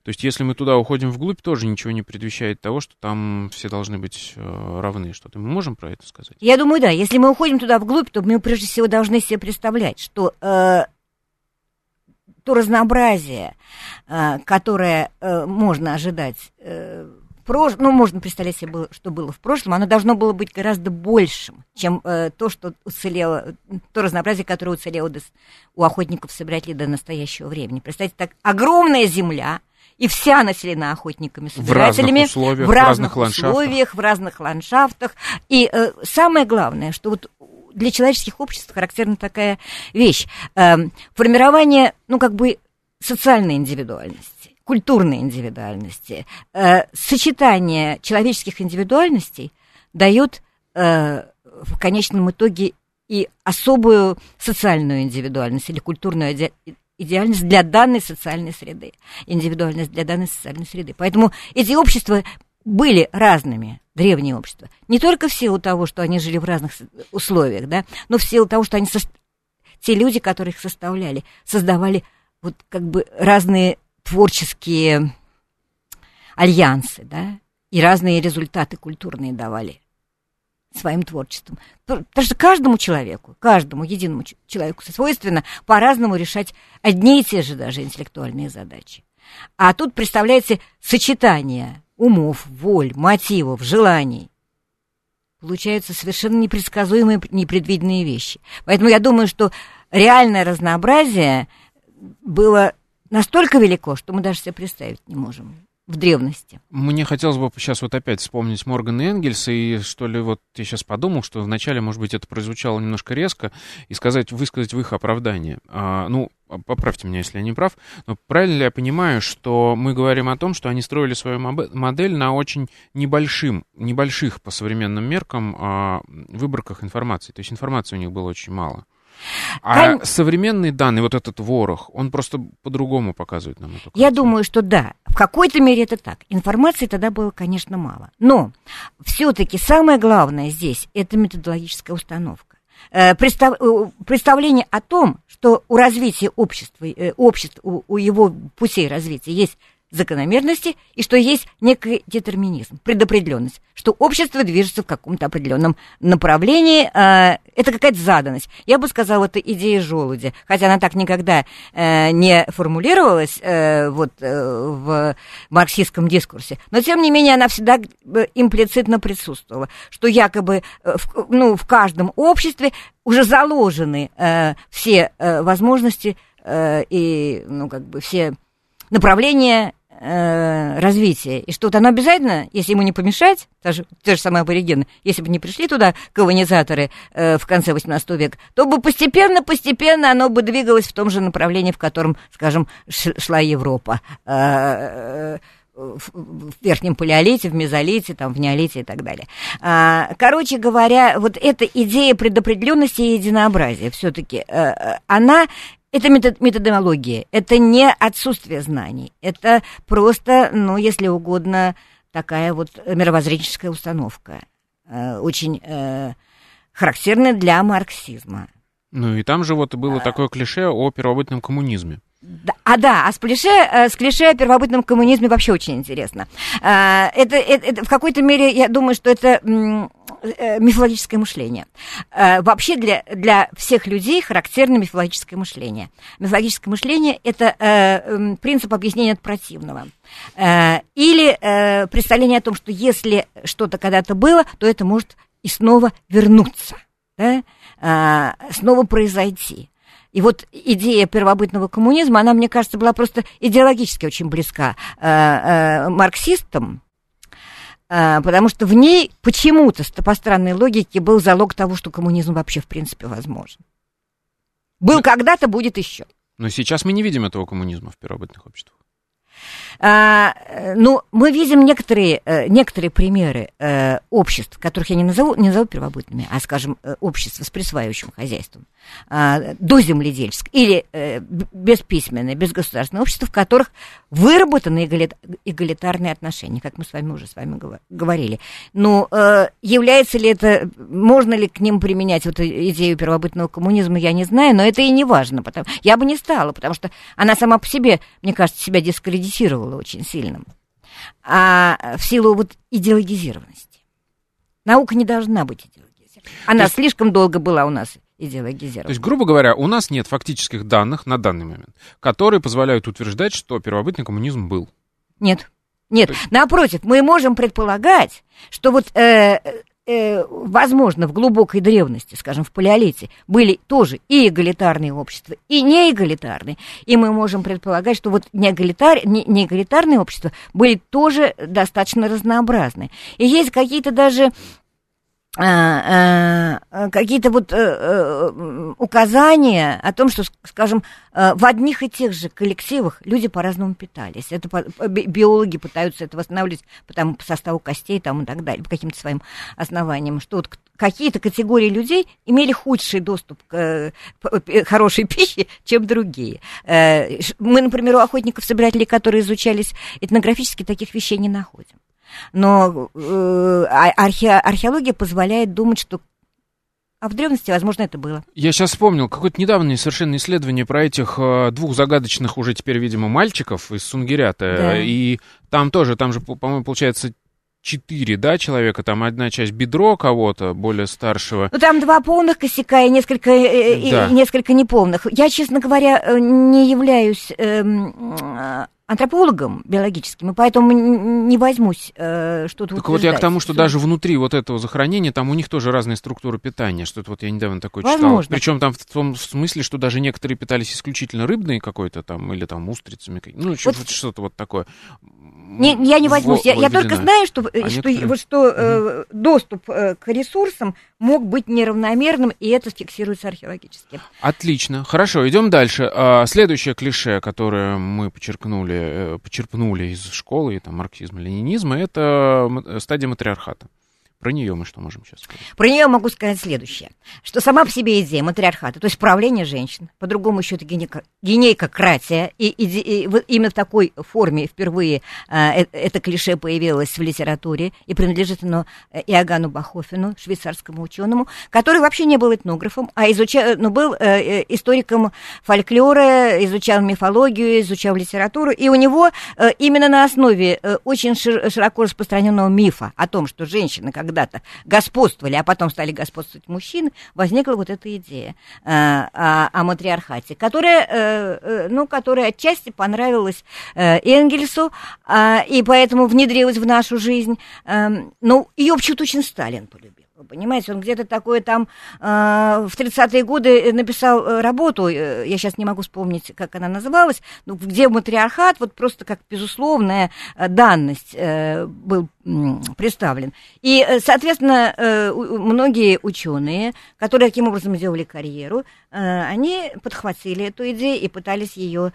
То есть, если мы туда уходим вглубь, тоже ничего не предвещает того, что там все должны быть э, равны. Что-то мы можем про это сказать? Я думаю, да. Если мы уходим туда вглубь, то мы прежде всего должны себе представлять, что э, то разнообразие, э, которое э, можно ожидать э, прош... ну, можно представлять себе, что было в прошлом, оно должно было быть гораздо большим, чем э, то, что уцелело, то разнообразие, которое уцелело до, у охотников-собирателей до настоящего времени. Представьте, так огромная земля, и вся населена охотниками-собирателями. В разных условиях, в разных, в разных условиях, в разных ландшафтах. И э, самое главное, что вот для человеческих обществ характерна такая вещь. Э, формирование, ну, как бы социальной индивидуальности культурной индивидуальности. Э, сочетание человеческих индивидуальностей дает э, в конечном итоге и особую социальную индивидуальность или культурную иде идеальность для данной социальной среды, индивидуальность для данной социальной среды. Поэтому эти общества были разными, древние общества, не только в силу того, что они жили в разных условиях, да, но в силу того, что они со... те люди, которые их составляли, создавали вот как бы разные творческие альянсы, да, и разные результаты культурные давали своим творчеством. Потому что каждому человеку, каждому единому человеку свойственно по-разному решать одни и те же даже интеллектуальные задачи. А тут представляется сочетание умов, воль, мотивов, желаний. Получаются совершенно непредсказуемые, непредвиденные вещи. Поэтому я думаю, что реальное разнообразие было настолько велико, что мы даже себе представить не можем в древности. Мне хотелось бы сейчас вот опять вспомнить Моргана Энгельса, и что ли вот я сейчас подумал, что вначале, может быть, это прозвучало немножко резко, и сказать, высказать в их оправдание. А, ну, поправьте меня, если я не прав, но правильно ли я понимаю, что мы говорим о том, что они строили свою модель на очень небольшим, небольших по современным меркам а, выборках информации, то есть информации у них было очень мало? А Кон... современные данные, вот этот ворох, он просто по-другому показывает нам эту картину. Я думаю, что да, в какой-то мере это так. Информации тогда было, конечно, мало. Но все-таки самое главное здесь – это методологическая установка. Э, представ... Э, представление о том, что у развития общества, э, общества у его путей развития есть закономерности и что есть некий детерминизм, предопределенность, что общество движется в каком-то определенном направлении, э, это какая-то заданность. Я бы сказала, это идея желуди, хотя она так никогда э, не формулировалась э, вот, э, в марксистском дискурсе, но тем не менее она всегда э, имплицитно присутствовала, что якобы э, в, ну, в каждом обществе уже заложены э, все э, возможности э, и ну, как бы все направления э, развития, и что вот оно обязательно, если ему не помешать, те же, те же самые аборигены, если бы не пришли туда колонизаторы э, в конце 18 века, то бы постепенно-постепенно оно бы двигалось в том же направлении, в котором, скажем, шла Европа. Э, э, в верхнем палеолите, в мезолите, там, в неолите и так далее. А, короче говоря, вот эта идея предопределенности и единообразия все-таки, э, она это метод, методология, это не отсутствие знаний, это просто, ну, если угодно, такая вот мировоззренческая установка, э, очень э, характерная для марксизма. Ну и там же вот было а... такое клише о первобытном коммунизме. Да, а да, а с клише, э, с клише о первобытном коммунизме вообще очень интересно. Э, это, это, это в какой-то мере, я думаю, что это э, мифологическое мышление. Вообще для, для всех людей характерно мифологическое мышление. Мифологическое мышление – это принцип объяснения от противного. Или представление о том, что если что-то когда-то было, то это может и снова вернуться, да? снова произойти. И вот идея первобытного коммунизма, она, мне кажется, была просто идеологически очень близка э, э, марксистам, э, потому что в ней почему-то по странной логике был залог того, что коммунизм вообще в принципе возможен. Был когда-то, будет еще. Но сейчас мы не видим этого коммунизма в первобытных обществах. А, ну, мы видим некоторые, э, некоторые примеры э, обществ, которых я не назову, не назову первобытными, а, скажем, э, общества с присваивающим хозяйством, э, доземледельческое или э, бесписьменное, безгосударственное общество, в которых выработаны эгалитарные отношения, как мы с вами уже с вами говорили. Но ну, э, является ли это, можно ли к ним применять вот идею первобытного коммунизма, я не знаю, но это и не важно. Потому, я бы не стала, потому что она сама по себе, мне кажется, себя дискредитировала очень сильно. А в силу вот идеологизированности. Наука не должна быть идеологизирована. Она есть... слишком долго была у нас идеологизирована. То есть, грубо говоря, у нас нет фактических данных на данный момент, которые позволяют утверждать, что первобытный коммунизм был. Нет. Нет, напротив, мы можем предполагать, что вот э, э, возможно, в глубокой древности, скажем, в палеолите, были тоже и эгалитарные общества, и неэгалитарные. И мы можем предполагать, что вот неэгалитар, не, неэгалитарные общества были тоже достаточно разнообразны. И есть какие-то даже какие-то вот э, э, указания о том, что, скажем, э, в одних и тех же коллективах люди по-разному питались. Это биологи пытаются это восстанавливать по, там, по составу костей там, и так далее, по каким-то своим основаниям, что вот какие-то категории людей имели худший доступ к хорошей пище, чем другие. Мы, например, у охотников-собирателей, которые изучались этнографически, таких вещей не находим. Но э, а, архе, археология позволяет думать, что а в древности, возможно, это было. Я сейчас вспомнил какое-то недавнее совершенно исследование про этих э, двух загадочных уже теперь, видимо, мальчиков из Сунгирята. Да. И там тоже, там же, по-моему, получается четыре, да, человека, там одна часть бедро кого-то более старшего. Ну, там два полных косяка и несколько, э, да. и несколько неполных. Я, честно говоря, э, не являюсь эм, антропологом биологическим, и поэтому не возьмусь э, что-то Так вот я к тому, что даже внутри вот этого захоронения, там у них тоже разные структуры питания, что-то вот я недавно такое Возможно. читал. Причем там в том смысле, что даже некоторые питались исключительно рыбной какой-то там, или там устрицами, ну, вот, что-то вот такое. Не, я не возьмусь. Я, я только знаю, что, а что, некоторые... что э, доступ э, к ресурсам мог быть неравномерным, и это фиксируется археологически. Отлично. Хорошо, идем дальше. А, следующее клише, которое мы подчеркнули, э, почерпнули из школы, там, марксизма, ленинизма, это стадия матриархата. Про нее мы что можем сейчас сказать? Про нее могу сказать следующее, что сама по себе идея матриархата, то есть правление женщин, по-другому еще это генека, генейкократия, и, и, и, именно в такой форме впервые а, э, это клише появилось в литературе, и принадлежит оно э, Иоганну Бахофену, швейцарскому ученому, который вообще не был этнографом, а изучал, ну, был э, э, историком фольклора, изучал мифологию, изучал литературу, и у него э, именно на основе э, очень широко распространенного мифа о том, что женщины, как когда-то господствовали, а потом стали господствовать мужчины, возникла вот эта идея э, о, о матриархате, которая, э, э, ну, которая отчасти понравилась э, Энгельсу, э, и поэтому внедрилась в нашу жизнь. Э, ну, ее почему-то очень Сталин полюбил. Вы понимаете, он где-то такое там э, в 30-е годы написал э, работу, э, я сейчас не могу вспомнить, как она называлась, ну, где матриархат, вот просто как безусловная э, данность э, был представлен. И, э, соответственно, э, многие ученые, которые таким образом сделали карьеру, они подхватили эту идею и пытались ее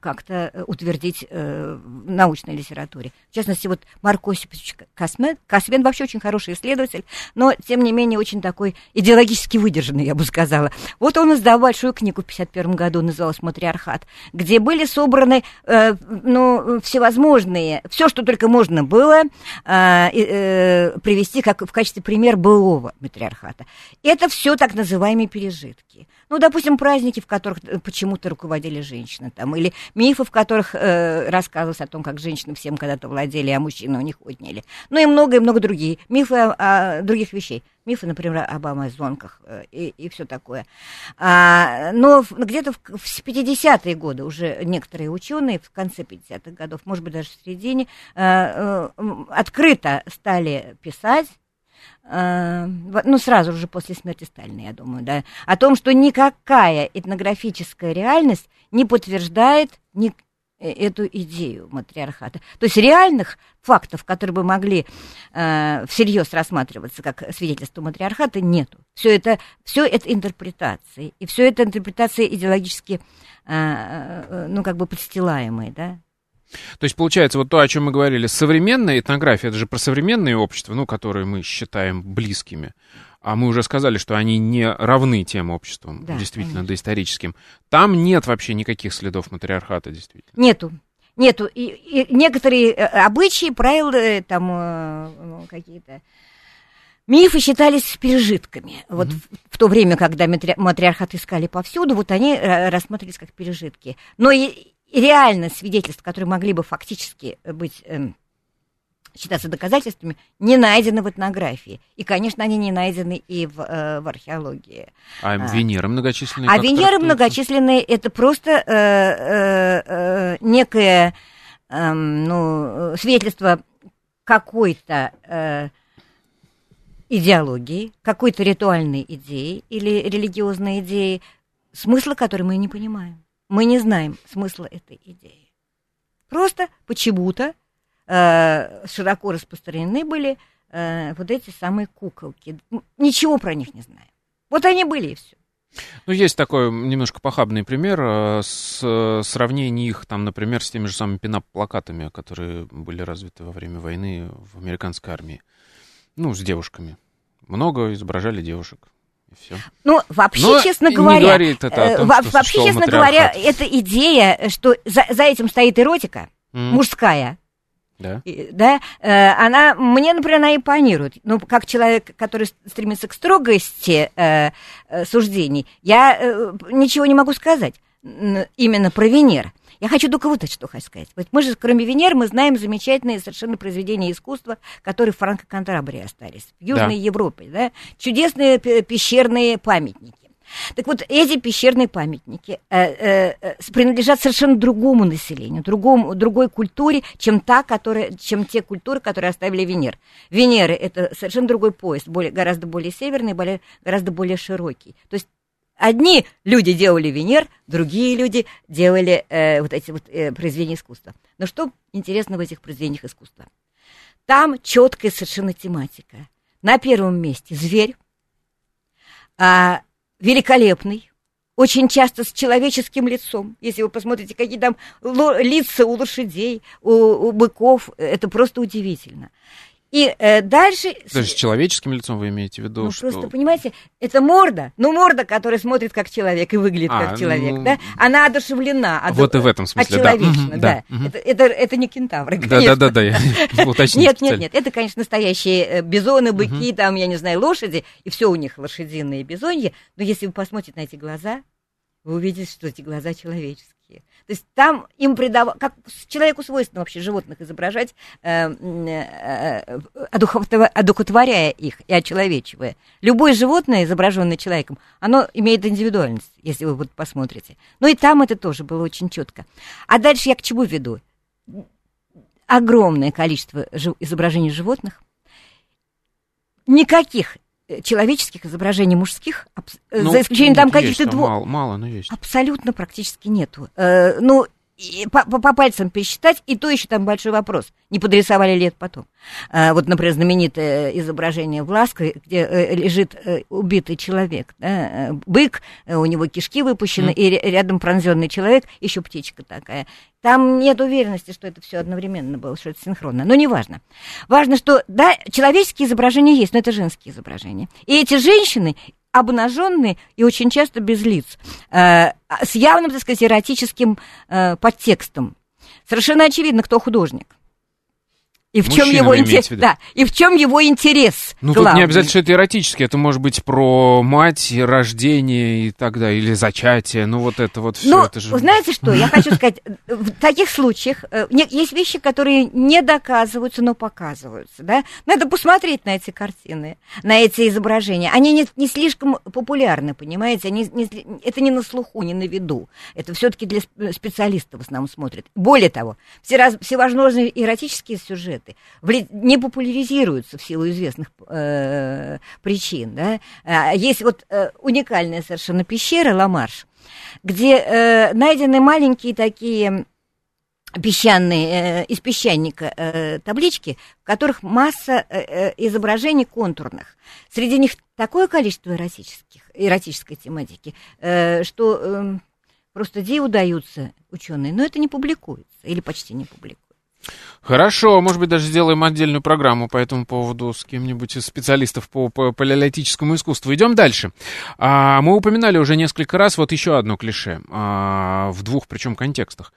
как-то утвердить в научной литературе. В частности, вот Марк Осипович Космен, Космен вообще очень хороший исследователь, но, тем не менее, очень такой идеологически выдержанный, я бы сказала. Вот он издал большую книгу в 1951 году, называлась «Матриархат», где были собраны ну, всевозможные, все, что только можно было э, э, привести как в качестве пример былого матриархата. Это все так называемые пережитки. Ну, допустим, праздники, в которых э, почему-то руководили женщины, там, или мифы, в которых э, рассказывалось о том, как женщины всем когда-то владели, а мужчины у них отняли. Ну и много и много другие мифы о, о других вещей. Мифы, например, об амазонках э, и, и все такое. А, но где-то в, в 50-е годы уже некоторые ученые, в конце 50-х годов, может быть, даже в середине, э, э, открыто стали писать ну, сразу же после смерти Сталина, я думаю, да, о том, что никакая этнографическая реальность не подтверждает ни э, эту идею матриархата. То есть реальных фактов, которые бы могли э, всерьез рассматриваться как свидетельство матриархата, нету. Все это, все это интерпретации, и все это интерпретации идеологически, э, э, ну, как бы подстилаемые, да, то есть, получается, вот то, о чем мы говорили, современная этнография, это же про современные общества, ну, которые мы считаем близкими, а мы уже сказали, что они не равны тем обществам, да, действительно, конечно. доисторическим. Там нет вообще никаких следов матриархата, действительно. Нету. Нету. И, и некоторые э, обычаи, правила, э, там э, ну, какие-то мифы считались пережитками. Mm-hmm. Вот в, в то время, когда матриархат искали повсюду, вот они рассматривались как пережитки. Но и реально свидетельств, которые могли бы фактически быть э, считаться доказательствами, не найдены в этнографии. И, конечно, они не найдены и в, э, в археологии. А, а Венеры многочисленные? А Венеры многочисленные – это просто э, э, э, некое э, ну, свидетельство какой-то э, идеологии, какой-то ритуальной идеи или религиозной идеи, смысла которой мы не понимаем мы не знаем смысла этой идеи. Просто почему-то э, широко распространены были э, вот эти самые куколки. Ничего про них не знаем. Вот они были и все. Ну, есть такой немножко похабный пример э, с э, сравнения их, там, например, с теми же самыми пинап-плакатами, которые были развиты во время войны в американской армии. Ну, с девушками. Много изображали девушек. Все. Ну, вообще, Но честно говоря, э, том, во, вообще, честно говоря, эта идея, что за, за этим стоит эротика mm. мужская, да. да, э, она, мне, например, она импонирует. Ну, как человек, который стремится к строгости э, э, суждений, я э, ничего не могу сказать именно про Венер. Я хочу только вот что хочу сказать. Вот мы же, кроме Венеры, мы знаем замечательные совершенно произведения искусства, которые в Франко-Кантабрии остались, в Южной да. Европе, да, чудесные пещерные памятники. Так вот, эти пещерные памятники э, э, э, принадлежат совершенно другому населению, другому, другой культуре, чем, та, которая, чем те культуры, которые оставили Венер. Венеры — это совершенно другой пояс, более, гораздо более северный, более, гораздо более широкий. То есть Одни люди делали Венер, другие люди делали э, вот эти вот э, произведения искусства. Но что интересно в этих произведениях искусства? Там четкая совершенно тематика. На первом месте зверь, а, великолепный, очень часто с человеческим лицом. Если вы посмотрите, какие там лица у лошадей, у, у быков, это просто удивительно. И э, дальше... Даже с человеческим лицом вы имеете в виду, ну, что... просто, понимаете, это морда, ну, морда, которая смотрит как человек и выглядит а, как человек, ну... да? Она одушевлена. Оду... Вот и в этом смысле, да. да. да. Угу. Это, это, это не кентавры, конечно. Да-да-да, я уточню. Нет, нет, нет, это, конечно, настоящие э, бизоны, быки, угу. там, я не знаю, лошади, и все у них лошадиные бизоньи, но если вы посмотрите на эти глаза, вы увидите, что эти глаза человеческие. То есть там им придав... как человеку свойственно вообще животных изображать, э, э, одухотворяя их и очеловечивая. Любое животное, изображенное человеком, оно имеет индивидуальность, если вы вот посмотрите. Ну и там это тоже было очень четко. А дальше я к чему веду? Огромное количество изображений животных, никаких Э, человеческих изображений мужских, ну, за исключением там каких-то двух. Мало, мало, но есть. Абсолютно практически нету. Э, ну, и по, по, по пальцам пересчитать, и то еще там большой вопрос. Не подрисовали лет потом. А, вот, например, знаменитое изображение в Ласко, где э, лежит э, убитый человек. Да? Э, бык, э, у него кишки выпущены, mm. и рядом пронзенный человек, еще птичка такая. Там нет уверенности, что это все одновременно было, что это синхронно. Но неважно. Важно, что, да, человеческие изображения есть, но это женские изображения. И эти женщины обнаженные и очень часто без лиц, э, с явным, так сказать, эротическим э, подтекстом. Совершенно очевидно, кто художник. И в чем его интерес? Да, и в чем его интерес? Ну, главный. тут не обязательно, что это эротически, это может быть про мать, рождение и так далее, или зачатие, ну вот это вот все. Ну, это же... знаете что, я хочу сказать, в таких случаях э, есть вещи, которые не доказываются, но показываются, да? Надо посмотреть на эти картины, на эти изображения. Они не, не слишком популярны, понимаете? Они не, это не на слуху, не на виду. Это все-таки для специалистов в основном смотрят. Более того, все раз, всевозможные эротические сюжеты, газеты не популяризируются в силу известных э, причин. Да? А, есть вот э, уникальная совершенно пещера Ламарш, где э, найдены маленькие такие песчаные, э, из песчаника э, таблички, в которых масса э, э, изображений контурных. Среди них такое количество эротических, эротической тематики, э, что э, просто диву удаются ученые, но это не публикуется или почти не публикуется. Хорошо, может быть, даже сделаем отдельную программу по этому поводу с кем-нибудь из специалистов по, палеолитическому искусству. Идем дальше. А, мы упоминали уже несколько раз вот еще одно клише, а, в двух причем контекстах,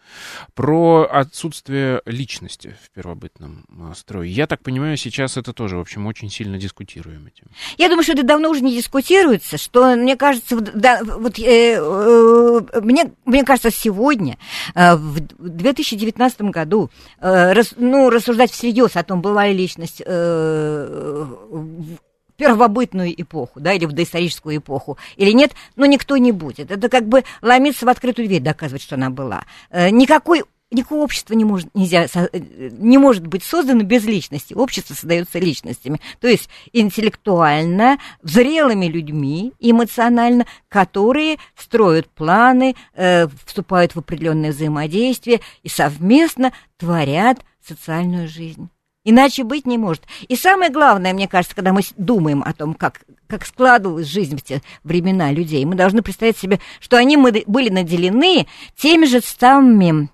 про отсутствие личности в первобытном а, строе. Я так понимаю, сейчас это тоже, в общем, очень сильно дискутируемая тема. Я думаю, что это давно уже не дискутируется, что, мне кажется, да, вот, э, э, мне, мне кажется, сегодня, э, в 2019 году, э, ну, рассуждать всерьез о том, была ли личность э, в первобытную эпоху, да, или в доисторическую эпоху, или нет, но никто не будет. Это как бы ломиться в открытую дверь, доказывать, что она была. Э, никакой никакого общества не может, нельзя, не может быть создано без личности. Общество создается личностями, то есть интеллектуально, зрелыми людьми, эмоционально, которые строят планы, э, вступают в определенное взаимодействие и совместно творят социальную жизнь. Иначе быть не может. И самое главное, мне кажется, когда мы думаем о том, как, как складывалась жизнь в те времена людей, мы должны представить себе, что они были наделены теми же самыми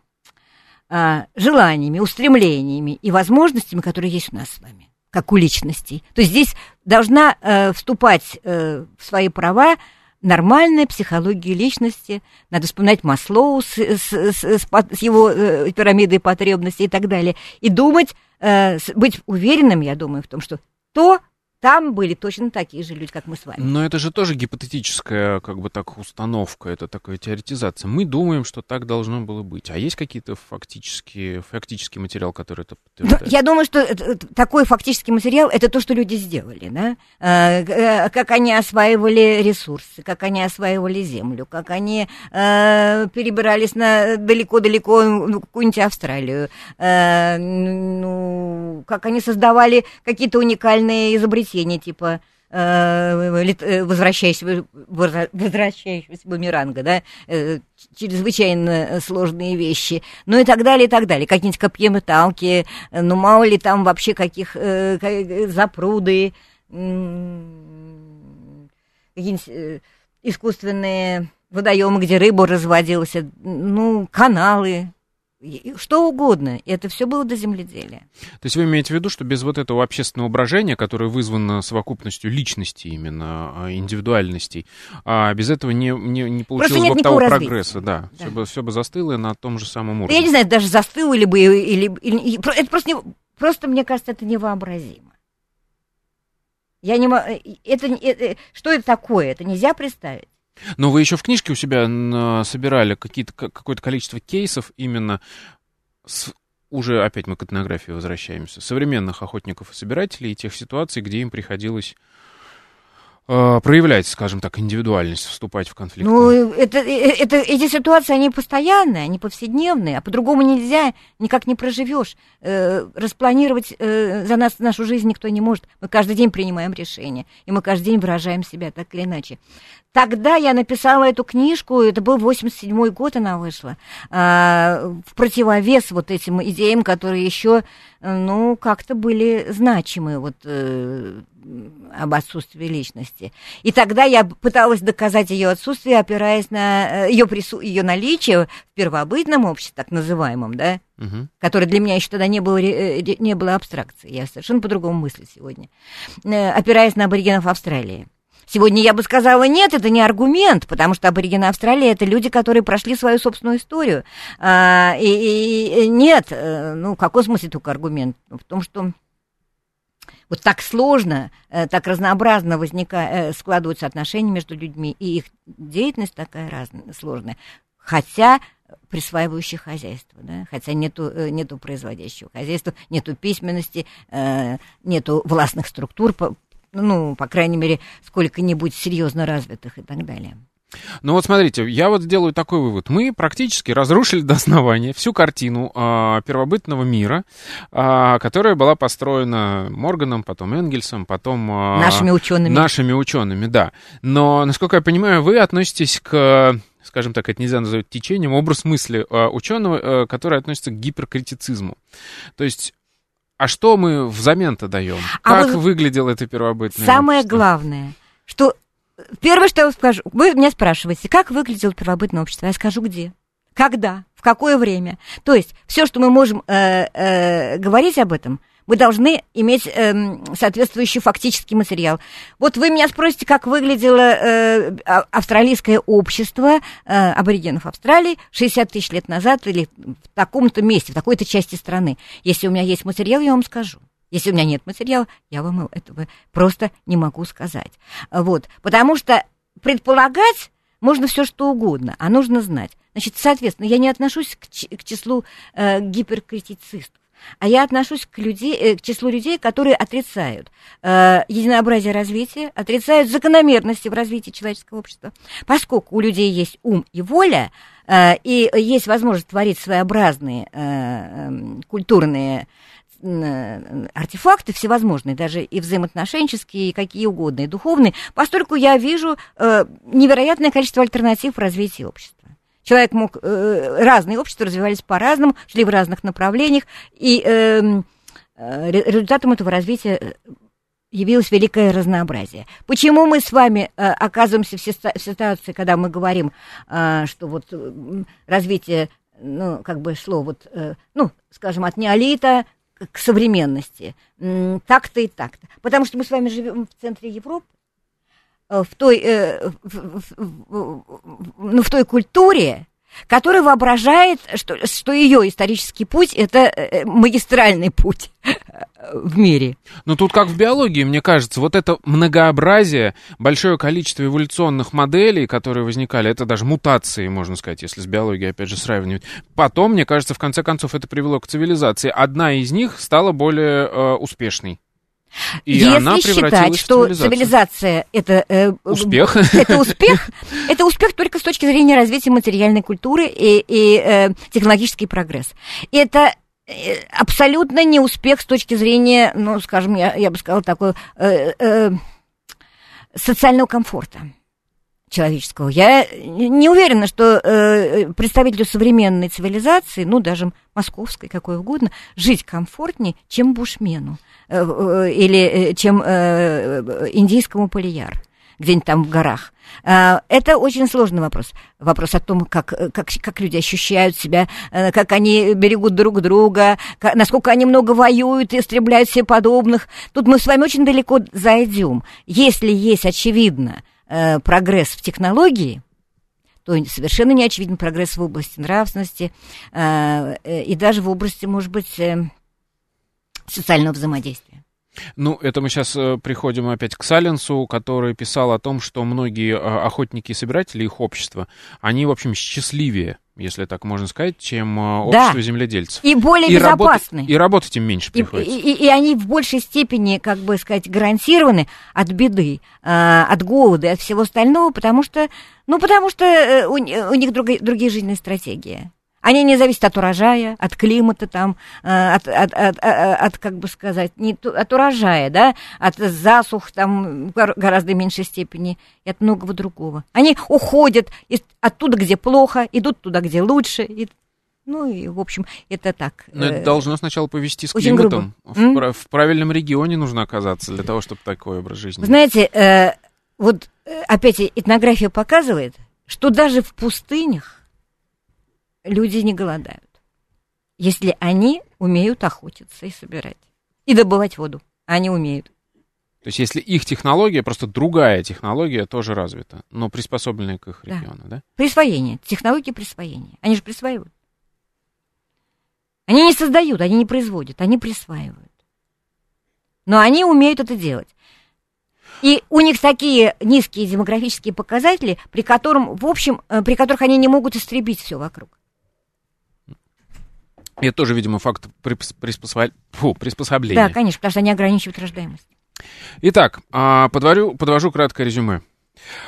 а, желаниями, устремлениями и возможностями, которые есть у нас с вами, как у личностей. То есть здесь должна э, вступать э, в свои права нормальная психология личности. Надо вспоминать Маслоу с, с, с, с его э, пирамидой потребностей и так далее. И думать, э, быть уверенным, я думаю, в том, что то, там были точно такие же люди, как мы с вами. Но это же тоже гипотетическая, как бы так, установка, это такая теоретизация. Мы думаем, что так должно было быть. А есть какие-то фактические, фактический материал, который это подтверждает? Ну, я думаю, что такой фактический материал — это то, что люди сделали, да? Э, э, как они осваивали ресурсы, как они осваивали землю, как они э, перебирались на далеко-далеко ну, какую-нибудь Австралию, ну, как они создавали какие-то уникальные изобретения воскресенье, типа э, э, возвращающегося, возвращающегося бумеранга, да, э, чрезвычайно сложные вещи, ну и так далее, и так далее. Какие-нибудь копьеметалки, ну мало ли там вообще каких запруды, какие-нибудь искусственные водоемы, где рыба разводилась, ну, каналы, что угодно. И это все было до земледелия. То есть вы имеете в виду, что без вот этого общественного брожения, которое вызвано совокупностью личностей именно, а, индивидуальностей, а без этого не, не, не получилось бы того развития. прогресса, да. да. Все, бы, все бы застыло на том же самом уровне. Я не знаю, даже застыло ли бы, или, или, это просто, не, просто, мне кажется, это невообразимо. Я не могу, это, это, что это такое? Это нельзя представить. Но вы еще в книжке у себя собирали какие-то, какое-то количество кейсов именно с уже опять мы к этнографии возвращаемся, современных охотников и собирателей и тех ситуаций, где им приходилось проявлять, скажем так, индивидуальность, вступать в конфликт? Ну, это, э, это, эти ситуации, они постоянные, они повседневные, а по-другому нельзя, никак не проживешь. Э, распланировать э, за нас нашу жизнь никто не может. Мы каждый день принимаем решения, и мы каждый день выражаем себя так или иначе. Тогда я написала эту книжку, это был 87-й год она вышла, э, в противовес вот этим идеям, которые еще, ну, как-то были значимы, вот, э, об отсутствии личности. И тогда я пыталась доказать ее отсутствие, опираясь на ее, прису... ее наличие в первобытном обществе, так называемом, да, угу. которое для меня еще тогда не было, не было абстракцией. Я совершенно по-другому мыслю сегодня. Опираясь на аборигенов Австралии. Сегодня я бы сказала, нет, это не аргумент, потому что аборигены Австралии это люди, которые прошли свою собственную историю. А, и, и нет, э, ну, какой смысл только аргумент? В том, что вот так сложно, э, так разнообразно возника... Э, складываются отношения между людьми, и их деятельность такая разная, сложная. Хотя присваивающее хозяйство, да? хотя нету, нету производящего хозяйства, нету письменности, нету властных структур, ну, по крайней мере, сколько-нибудь серьезно развитых и так далее. Ну вот смотрите, я вот сделаю такой вывод. Мы практически разрушили до основания всю картину э, первобытного мира, э, которая была построена Морганом, потом Энгельсом, потом... Э, нашими учеными. Нашими учеными, да. Но, насколько я понимаю, вы относитесь к скажем так, это нельзя назвать течением, образ мысли ученого, э, который относится к гиперкритицизму. То есть а что мы взамен-то даем? А как вот выглядел это первобытное Самое общество? главное, что первое, что я скажу, вы меня спрашиваете, как выглядело первобытное общество, я скажу где. Когда, в какое время. То есть все, что мы можем э, э, говорить об этом, вы должны иметь э, соответствующий фактический материал. Вот вы меня спросите, как выглядело э, а, австралийское общество э, аборигенов Австралии 60 тысяч лет назад или в таком-то месте, в такой-то части страны. Если у меня есть материал, я вам скажу. Если у меня нет материала, я вам этого просто не могу сказать. Вот, потому что предполагать можно все что угодно, а нужно знать. Значит, соответственно, я не отношусь к, к числу э, гиперкритицистов а я отношусь к, людей, э, к числу людей, которые отрицают э, единообразие развития, отрицают закономерности в развитии человеческого общества. Поскольку у людей есть ум и воля, э, и есть возможность творить своеобразные э, эм, культурные э, артефакты всевозможные, даже и взаимоотношенческие, и какие угодно, и духовные, поскольку я вижу э, невероятное количество альтернатив в развитии общества. Человек мог... Э, разные общества развивались по-разному, шли в разных направлениях, и эм, э, результатом этого развития э, явилось великое разнообразие. Почему мы с вами э, оказываемся в, в ситуации, когда мы говорим, э, что вот э, развитие, ну, как бы шло вот, э, ну, скажем, от неолита к современности, э, так-то и так-то. Потому что мы с вами живем в центре Европы, Э, в той, э, в, в, ну, в той культуре, которая воображает, что, что ее исторический путь это э, магистральный путь в мире. Ну тут как в биологии, мне кажется, вот это многообразие, большое количество эволюционных моделей, которые возникали, это даже мутации, можно сказать, если с биологией опять же сравнивать. Потом, мне кажется, в конце концов это привело к цивилизации. Одна из них стала более э, успешной. И Если она считать, что цивилизация это э, успех, это успех, это успех только с точки зрения развития материальной культуры и, и э, технологический прогресс. Это э, абсолютно не успех с точки зрения, ну, скажем, я, я бы сказала, такой э, э, социального комфорта человеческого. Я не уверена, что э, представителю современной цивилизации, ну, даже московской, какой угодно, жить комфортнее, чем бушмену э, э, или чем э, индийскому полияр где-нибудь там в горах. Это очень сложный вопрос. Вопрос о том, как, как, как люди ощущают себя, как они берегут друг друга, как, насколько они много воюют и истребляют себе подобных. Тут мы с вами очень далеко зайдем. Если есть, очевидно, э, прогресс в технологии, то совершенно не очевиден прогресс в области нравственности э, э, и даже в области, может быть, э, социального взаимодействия. Ну, это мы сейчас э, приходим опять к Саленсу, который писал о том, что многие э, охотники и собиратели, их общества, они, в общем, счастливее, если так можно сказать, чем э, общество Да. земледельцев. И более И, безопасны. и работать им меньше И, приходится. и- и они в большей степени, как бы сказать, гарантированы от беды, от голода и от всего остального, потому что, ну, потому что у, у них други- другие жизненные стратегии. Они не зависят от урожая, от климата, там, э, от, от, от, э, от, как бы сказать, не от урожая, да, от засух там в гор- гораздо меньшей степени и от многого другого. Они уходят из- оттуда, где плохо, идут туда, где лучше. и- ну и, в общем, это так. Но это э, должно сначала повести с очень климатом. грубо. В, М? в правильном регионе нужно оказаться для того, чтобы такой образ жизни. Знаете, э, вот опять этнография показывает, что даже в пустынях люди не голодают, если они умеют охотиться и собирать, и добывать воду. Они умеют. То есть, если их технология, просто другая технология тоже развита, но приспособленная к их Да. региону, да? Присвоение, технологии присвоения. Они же присваивают. Они не создают, они не производят, они присваивают. Но они умеют это делать. И у них такие низкие демографические показатели, при котором, в общем, э, при которых они не могут истребить все вокруг. Это тоже, видимо, факт припос- приспособ- фу, приспособления. Да, конечно, потому что они ограничивают рождаемость. Итак, а, подвожу, подвожу краткое резюме.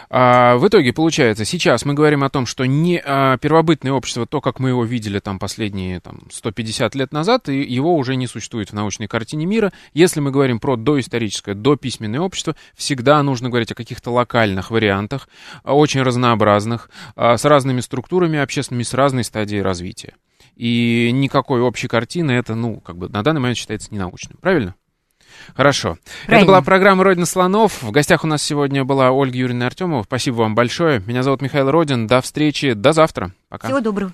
А, В итоге, получается, сейчас мы говорим о том, что не а, первобытное общество, то, как мы его видели там последние там, 150 лет назад, и его уже не существует в научной картине мира. Если мы говорим про доисторическое, дописьменное общество, всегда нужно говорить о каких-то локальных вариантах, очень разнообразных, с разными структурами общественными, с разной стадией развития. И никакой общей картины это, ну, как бы на данный момент считается ненаучным. Правильно? Хорошо. Это Правильно. была программа «Родина слонов». В гостях у нас сегодня была Ольга Юрьевна Артемова. Спасибо вам большое. Меня зовут Михаил Родин. До встречи. До завтра. Пока. Всего доброго.